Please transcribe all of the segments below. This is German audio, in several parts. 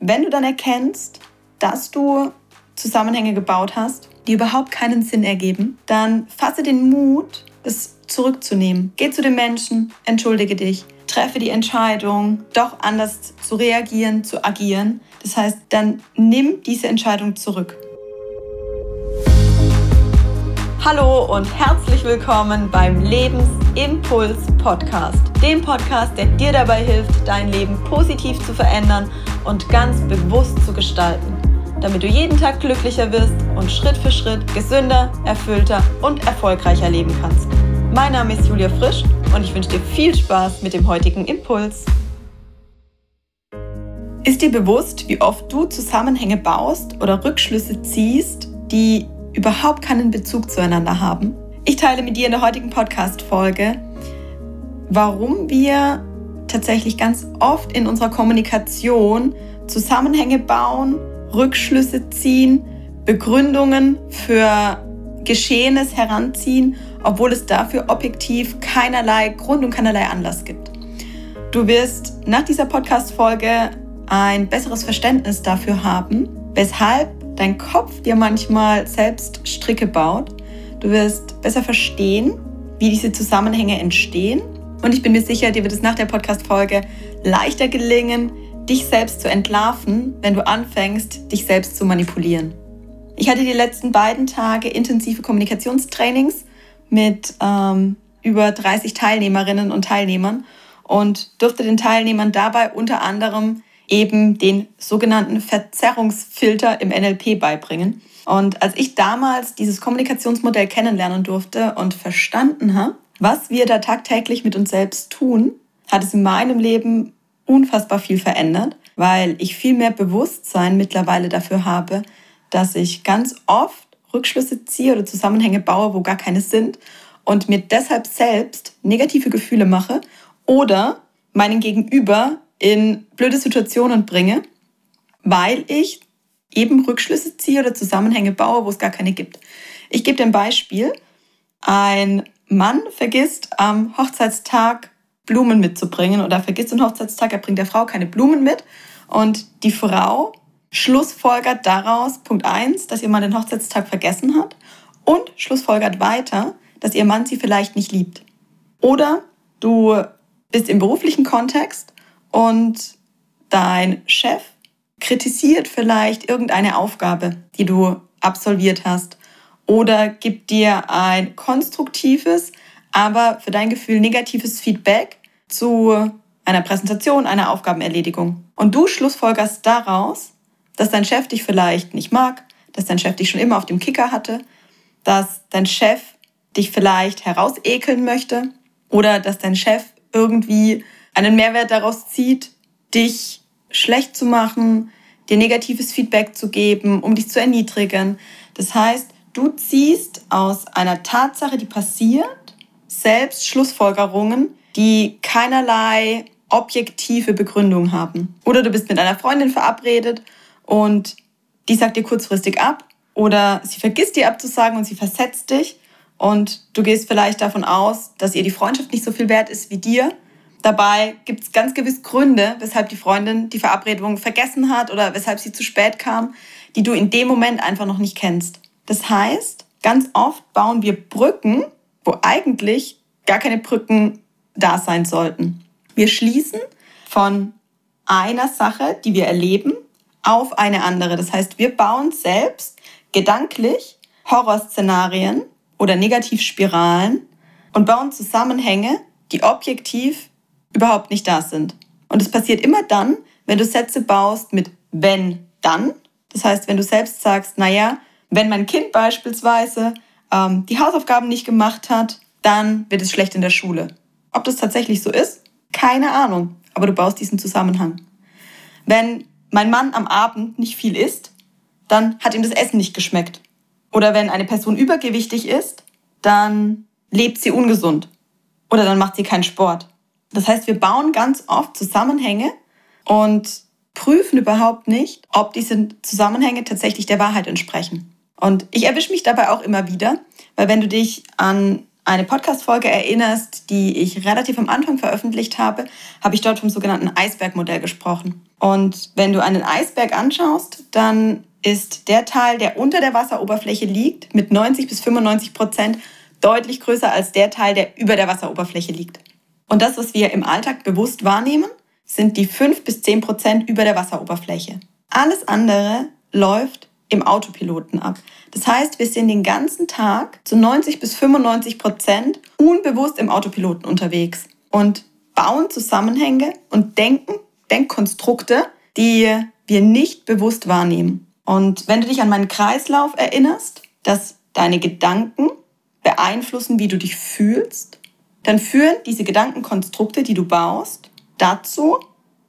wenn du dann erkennst, dass du Zusammenhänge gebaut hast, die überhaupt keinen Sinn ergeben, dann fasse den Mut, es zurückzunehmen. Geh zu den Menschen, entschuldige dich, treffe die Entscheidung, doch anders zu reagieren, zu agieren. Das heißt, dann nimm diese Entscheidung zurück. Hallo und herzlich willkommen beim Lebensimpuls Podcast, dem Podcast, der dir dabei hilft, dein Leben positiv zu verändern und ganz bewusst zu gestalten, damit du jeden Tag glücklicher wirst und Schritt für Schritt gesünder, erfüllter und erfolgreicher leben kannst. Mein Name ist Julia Frisch und ich wünsche dir viel Spaß mit dem heutigen Impuls. Ist dir bewusst, wie oft du Zusammenhänge baust oder Rückschlüsse ziehst, die überhaupt keinen Bezug zueinander haben? Ich teile mit dir in der heutigen Podcast-Folge, warum wir tatsächlich ganz oft in unserer Kommunikation Zusammenhänge bauen, Rückschlüsse ziehen, Begründungen für Geschehenes heranziehen, obwohl es dafür objektiv keinerlei Grund und keinerlei Anlass gibt. Du wirst nach dieser Podcast-Folge ein besseres Verständnis dafür haben, weshalb dein Kopf dir manchmal selbst Stricke baut. Du wirst besser verstehen, wie diese Zusammenhänge entstehen. Und ich bin mir sicher, dir wird es nach der Podcast-Folge leichter gelingen, dich selbst zu entlarven, wenn du anfängst, dich selbst zu manipulieren. Ich hatte die letzten beiden Tage intensive Kommunikationstrainings mit ähm, über 30 Teilnehmerinnen und Teilnehmern und durfte den Teilnehmern dabei unter anderem eben den sogenannten Verzerrungsfilter im NLP beibringen. Und als ich damals dieses Kommunikationsmodell kennenlernen durfte und verstanden habe, was wir da tagtäglich mit uns selbst tun, hat es in meinem Leben unfassbar viel verändert, weil ich viel mehr Bewusstsein mittlerweile dafür habe, dass ich ganz oft Rückschlüsse ziehe oder Zusammenhänge baue, wo gar keine sind und mir deshalb selbst negative Gefühle mache oder meinen Gegenüber in blöde Situationen bringe, weil ich eben Rückschlüsse ziehe oder Zusammenhänge baue, wo es gar keine gibt. Ich gebe dir ein Beispiel. Ein Mann vergisst am Hochzeitstag Blumen mitzubringen oder vergisst den Hochzeitstag, er bringt der Frau keine Blumen mit und die Frau schlussfolgert daraus, Punkt 1, dass ihr Mann den Hochzeitstag vergessen hat und schlussfolgert weiter, dass ihr Mann sie vielleicht nicht liebt. Oder du bist im beruflichen Kontext und dein Chef kritisiert vielleicht irgendeine Aufgabe, die du absolviert hast oder gibt dir ein konstruktives, aber für dein Gefühl negatives Feedback zu einer Präsentation, einer Aufgabenerledigung. Und du schlussfolgerst daraus, dass dein Chef dich vielleicht nicht mag, dass dein Chef dich schon immer auf dem Kicker hatte, dass dein Chef dich vielleicht herausekeln möchte oder dass dein Chef irgendwie einen Mehrwert daraus zieht, dich schlecht zu machen, dir negatives Feedback zu geben, um dich zu erniedrigen. Das heißt, du ziehst aus einer Tatsache, die passiert, selbst Schlussfolgerungen, die keinerlei objektive Begründung haben. Oder du bist mit einer Freundin verabredet und die sagt dir kurzfristig ab oder sie vergisst dir abzusagen und sie versetzt dich und du gehst vielleicht davon aus, dass ihr die Freundschaft nicht so viel wert ist wie dir. Dabei gibt es ganz gewiss Gründe, weshalb die Freundin die Verabredung vergessen hat oder weshalb sie zu spät kam, die du in dem Moment einfach noch nicht kennst. Das heißt, ganz oft bauen wir Brücken, wo eigentlich gar keine Brücken da sein sollten. Wir schließen von einer Sache, die wir erleben, auf eine andere. Das heißt, wir bauen selbst gedanklich Horrorszenarien oder Negativspiralen und bauen Zusammenhänge, die objektiv überhaupt nicht da sind. Und es passiert immer dann, wenn du Sätze baust mit wenn, dann. Das heißt, wenn du selbst sagst, naja, wenn mein Kind beispielsweise ähm, die Hausaufgaben nicht gemacht hat, dann wird es schlecht in der Schule. Ob das tatsächlich so ist? Keine Ahnung. Aber du baust diesen Zusammenhang. Wenn mein Mann am Abend nicht viel isst, dann hat ihm das Essen nicht geschmeckt. Oder wenn eine Person übergewichtig ist, dann lebt sie ungesund. Oder dann macht sie keinen Sport. Das heißt, wir bauen ganz oft Zusammenhänge und prüfen überhaupt nicht, ob diese Zusammenhänge tatsächlich der Wahrheit entsprechen. Und ich erwische mich dabei auch immer wieder, weil wenn du dich an eine Podcast-Folge erinnerst, die ich relativ am Anfang veröffentlicht habe, habe ich dort vom sogenannten Eisbergmodell gesprochen. Und wenn du einen Eisberg anschaust, dann ist der Teil, der unter der Wasseroberfläche liegt, mit 90 bis 95 Prozent deutlich größer als der Teil, der über der Wasseroberfläche liegt. Und das, was wir im Alltag bewusst wahrnehmen, sind die 5 bis 10 Prozent über der Wasseroberfläche. Alles andere läuft im Autopiloten ab. Das heißt, wir sind den ganzen Tag zu 90 bis 95 Prozent unbewusst im Autopiloten unterwegs und bauen Zusammenhänge und denken Denkkonstrukte, die wir nicht bewusst wahrnehmen. Und wenn du dich an meinen Kreislauf erinnerst, dass deine Gedanken beeinflussen, wie du dich fühlst, dann führen diese Gedankenkonstrukte, die du baust, dazu,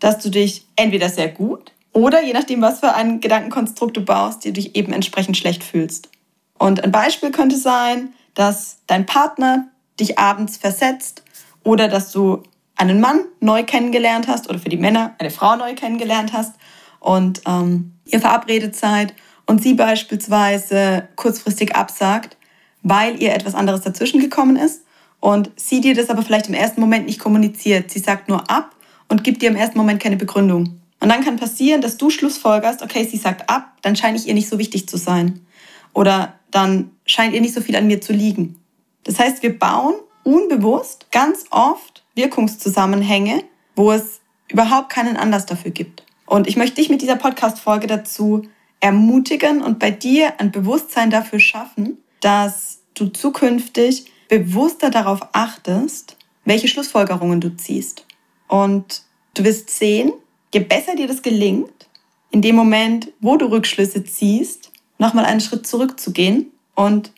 dass du dich entweder sehr gut oder je nachdem, was für ein Gedankenkonstrukt du baust, dir dich eben entsprechend schlecht fühlst. Und ein Beispiel könnte sein, dass dein Partner dich abends versetzt oder dass du einen Mann neu kennengelernt hast oder für die Männer eine Frau neu kennengelernt hast und ähm, ihr verabredet seid und sie beispielsweise kurzfristig absagt, weil ihr etwas anderes dazwischen gekommen ist und sie dir das aber vielleicht im ersten Moment nicht kommuniziert. Sie sagt nur ab und gibt dir im ersten Moment keine Begründung. Und dann kann passieren, dass du Schlussfolgerst, okay, sie sagt ab, dann scheine ich ihr nicht so wichtig zu sein. Oder dann scheint ihr nicht so viel an mir zu liegen. Das heißt, wir bauen unbewusst ganz oft Wirkungszusammenhänge, wo es überhaupt keinen Anlass dafür gibt. Und ich möchte dich mit dieser Podcast-Folge dazu ermutigen und bei dir ein Bewusstsein dafür schaffen, dass du zukünftig bewusster darauf achtest, welche Schlussfolgerungen du ziehst. Und du wirst sehen, je besser dir das gelingt, in dem Moment, wo du Rückschlüsse ziehst, nochmal einen Schritt zurückzugehen und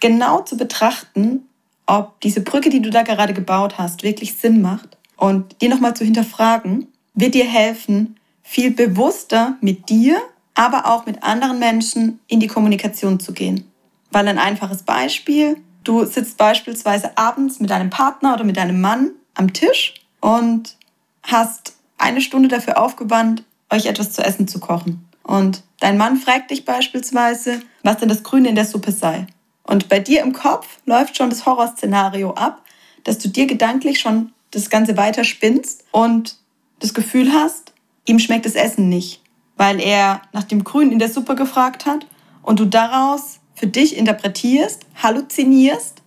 genau zu betrachten, ob diese Brücke, die du da gerade gebaut hast, wirklich Sinn macht und dir nochmal zu hinterfragen, wird dir helfen, viel bewusster mit dir, aber auch mit anderen Menschen in die Kommunikation zu gehen. Weil ein einfaches Beispiel, du sitzt beispielsweise abends mit deinem Partner oder mit deinem Mann am Tisch und hast eine Stunde dafür aufgewandt, euch etwas zu essen zu kochen. Und dein Mann fragt dich beispielsweise, was denn das Grüne in der Suppe sei. Und bei dir im Kopf läuft schon das Horrorszenario ab, dass du dir gedanklich schon das Ganze weiter spinnst und das Gefühl hast, ihm schmeckt das Essen nicht, weil er nach dem Grün in der Suppe gefragt hat und du daraus für dich interpretierst, halluzinierst,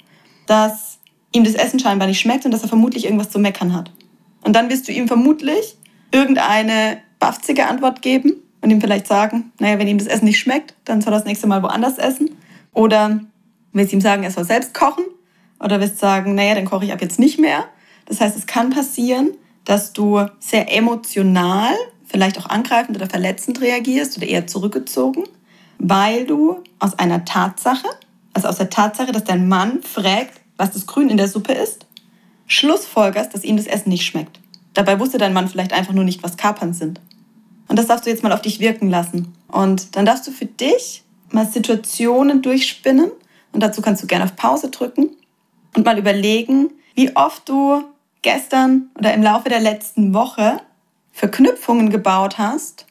dass ihm das Essen scheinbar nicht schmeckt und dass er vermutlich irgendwas zu meckern hat. Und dann wirst du ihm vermutlich irgendeine baffzige Antwort geben und ihm vielleicht sagen, naja, wenn ihm das Essen nicht schmeckt, dann soll er das nächste Mal woanders essen. Oder willst ihm sagen, er soll selbst kochen. Oder willst sagen, naja, dann koche ich ab jetzt nicht mehr. Das heißt, es kann passieren, dass du sehr emotional, vielleicht auch angreifend oder verletzend reagierst oder eher zurückgezogen, weil du aus einer Tatsache, also aus der Tatsache, dass dein Mann fragt, was das Grün in der Suppe ist, schlussfolgerst, dass ihm das Essen nicht schmeckt. Dabei wusste dein Mann vielleicht einfach nur nicht, was Kapern sind. Und das darfst du jetzt mal auf dich wirken lassen. Und dann darfst du für dich mal Situationen durchspinnen. Und dazu kannst du gerne auf Pause drücken und mal überlegen, wie oft du gestern oder im Laufe der letzten Woche Verknüpfungen gebaut hast,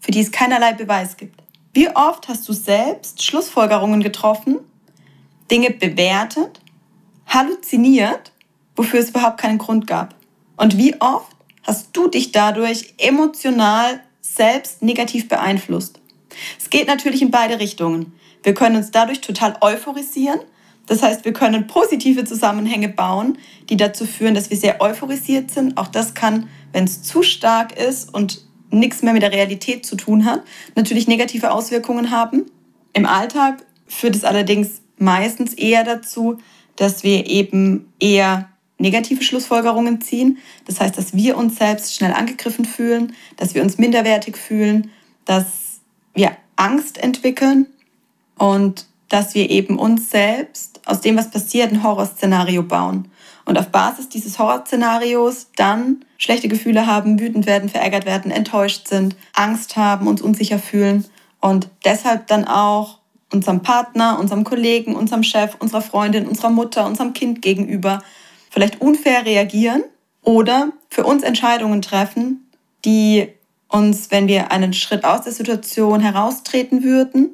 für die es keinerlei Beweis gibt. Wie oft hast du selbst Schlussfolgerungen getroffen, Dinge bewertet, halluziniert, wofür es überhaupt keinen Grund gab? Und wie oft hast du dich dadurch emotional selbst negativ beeinflusst? Es geht natürlich in beide Richtungen. Wir können uns dadurch total euphorisieren. Das heißt, wir können positive Zusammenhänge bauen, die dazu führen, dass wir sehr euphorisiert sind. Auch das kann, wenn es zu stark ist und nichts mehr mit der Realität zu tun hat, natürlich negative Auswirkungen haben. Im Alltag führt es allerdings meistens eher dazu, dass wir eben eher negative Schlussfolgerungen ziehen. Das heißt, dass wir uns selbst schnell angegriffen fühlen, dass wir uns minderwertig fühlen, dass wir Angst entwickeln und dass wir eben uns selbst aus dem, was passiert, ein Horrorszenario bauen. Und auf Basis dieses Horrorszenarios dann schlechte Gefühle haben, wütend werden, verärgert werden, enttäuscht sind, Angst haben, uns unsicher fühlen und deshalb dann auch unserem Partner, unserem Kollegen, unserem Chef, unserer Freundin, unserer Mutter, unserem Kind gegenüber vielleicht unfair reagieren oder für uns Entscheidungen treffen, die uns, wenn wir einen Schritt aus der Situation heraustreten würden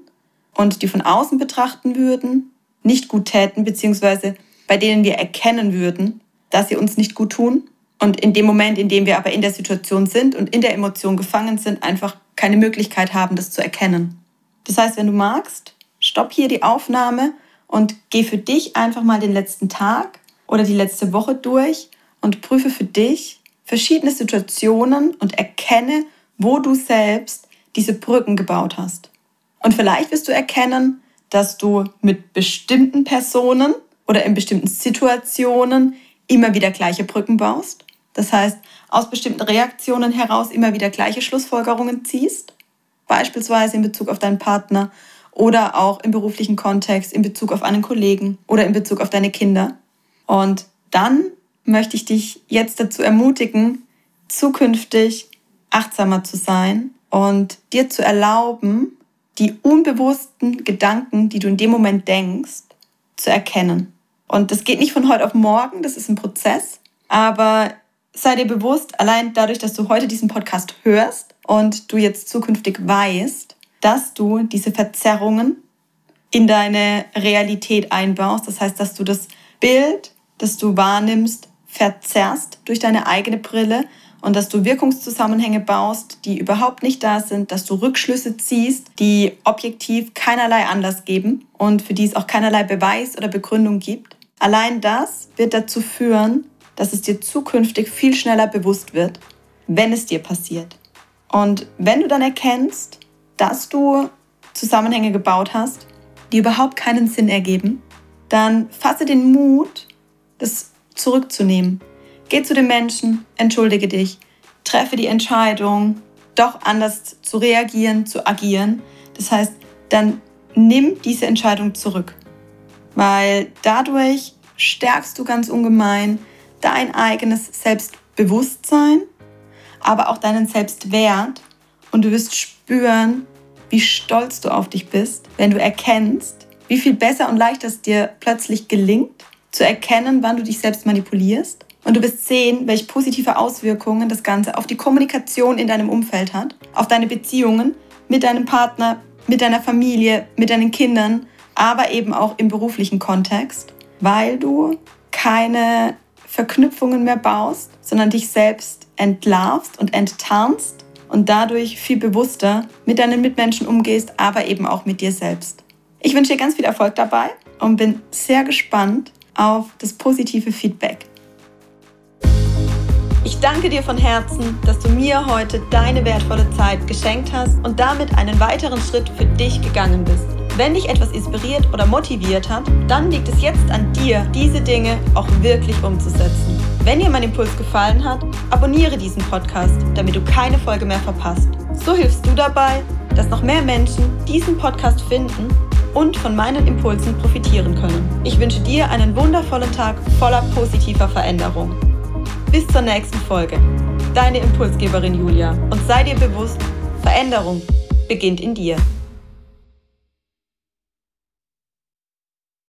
und die von außen betrachten würden, nicht gut täten, beziehungsweise bei denen wir erkennen würden, dass sie uns nicht gut tun und in dem Moment, in dem wir aber in der Situation sind und in der Emotion gefangen sind, einfach keine Möglichkeit haben, das zu erkennen. Das heißt, wenn du magst, stopp hier die Aufnahme und geh für dich einfach mal den letzten Tag oder die letzte Woche durch und prüfe für dich verschiedene Situationen und erkenne, wo du selbst diese Brücken gebaut hast. Und vielleicht wirst du erkennen, dass du mit bestimmten Personen oder in bestimmten Situationen immer wieder gleiche Brücken baust. Das heißt, aus bestimmten Reaktionen heraus immer wieder gleiche Schlussfolgerungen ziehst. Beispielsweise in Bezug auf deinen Partner oder auch im beruflichen Kontext, in Bezug auf einen Kollegen oder in Bezug auf deine Kinder. Und dann möchte ich dich jetzt dazu ermutigen, zukünftig achtsamer zu sein und dir zu erlauben, die unbewussten Gedanken, die du in dem Moment denkst, zu erkennen. Und das geht nicht von heute auf morgen, das ist ein Prozess. Aber sei dir bewusst, allein dadurch, dass du heute diesen Podcast hörst und du jetzt zukünftig weißt, dass du diese Verzerrungen in deine Realität einbaust. Das heißt, dass du das Bild, das du wahrnimmst, verzerrst durch deine eigene Brille und dass du Wirkungszusammenhänge baust, die überhaupt nicht da sind, dass du Rückschlüsse ziehst, die objektiv keinerlei Anlass geben und für die es auch keinerlei Beweis oder Begründung gibt. Allein das wird dazu führen, dass es dir zukünftig viel schneller bewusst wird, wenn es dir passiert. Und wenn du dann erkennst, dass du Zusammenhänge gebaut hast, die überhaupt keinen Sinn ergeben, dann fasse den Mut, das zurückzunehmen. Geh zu den Menschen, entschuldige dich, treffe die Entscheidung, doch anders zu reagieren, zu agieren. Das heißt, dann nimm diese Entscheidung zurück, weil dadurch stärkst du ganz ungemein dein eigenes Selbstbewusstsein, aber auch deinen Selbstwert. Und du wirst spüren, wie stolz du auf dich bist, wenn du erkennst, wie viel besser und leichter es dir plötzlich gelingt, zu erkennen, wann du dich selbst manipulierst und du wirst sehen, welche positive Auswirkungen das Ganze auf die Kommunikation in deinem Umfeld hat, auf deine Beziehungen mit deinem Partner, mit deiner Familie, mit deinen Kindern, aber eben auch im beruflichen Kontext, weil du keine Verknüpfungen mehr baust, sondern dich selbst entlarvst und enttarnst und dadurch viel bewusster mit deinen Mitmenschen umgehst, aber eben auch mit dir selbst. Ich wünsche dir ganz viel Erfolg dabei und bin sehr gespannt auf das positive Feedback. Ich danke dir von Herzen, dass du mir heute deine wertvolle Zeit geschenkt hast und damit einen weiteren Schritt für dich gegangen bist. Wenn dich etwas inspiriert oder motiviert hat, dann liegt es jetzt an dir, diese Dinge auch wirklich umzusetzen. Wenn dir mein Impuls gefallen hat, abonniere diesen Podcast, damit du keine Folge mehr verpasst. So hilfst du dabei, dass noch mehr Menschen diesen Podcast finden und von meinen Impulsen profitieren können. Ich wünsche dir einen wundervollen Tag voller positiver Veränderung. Bis zur nächsten Folge. Deine Impulsgeberin Julia. Und sei dir bewusst, Veränderung beginnt in dir.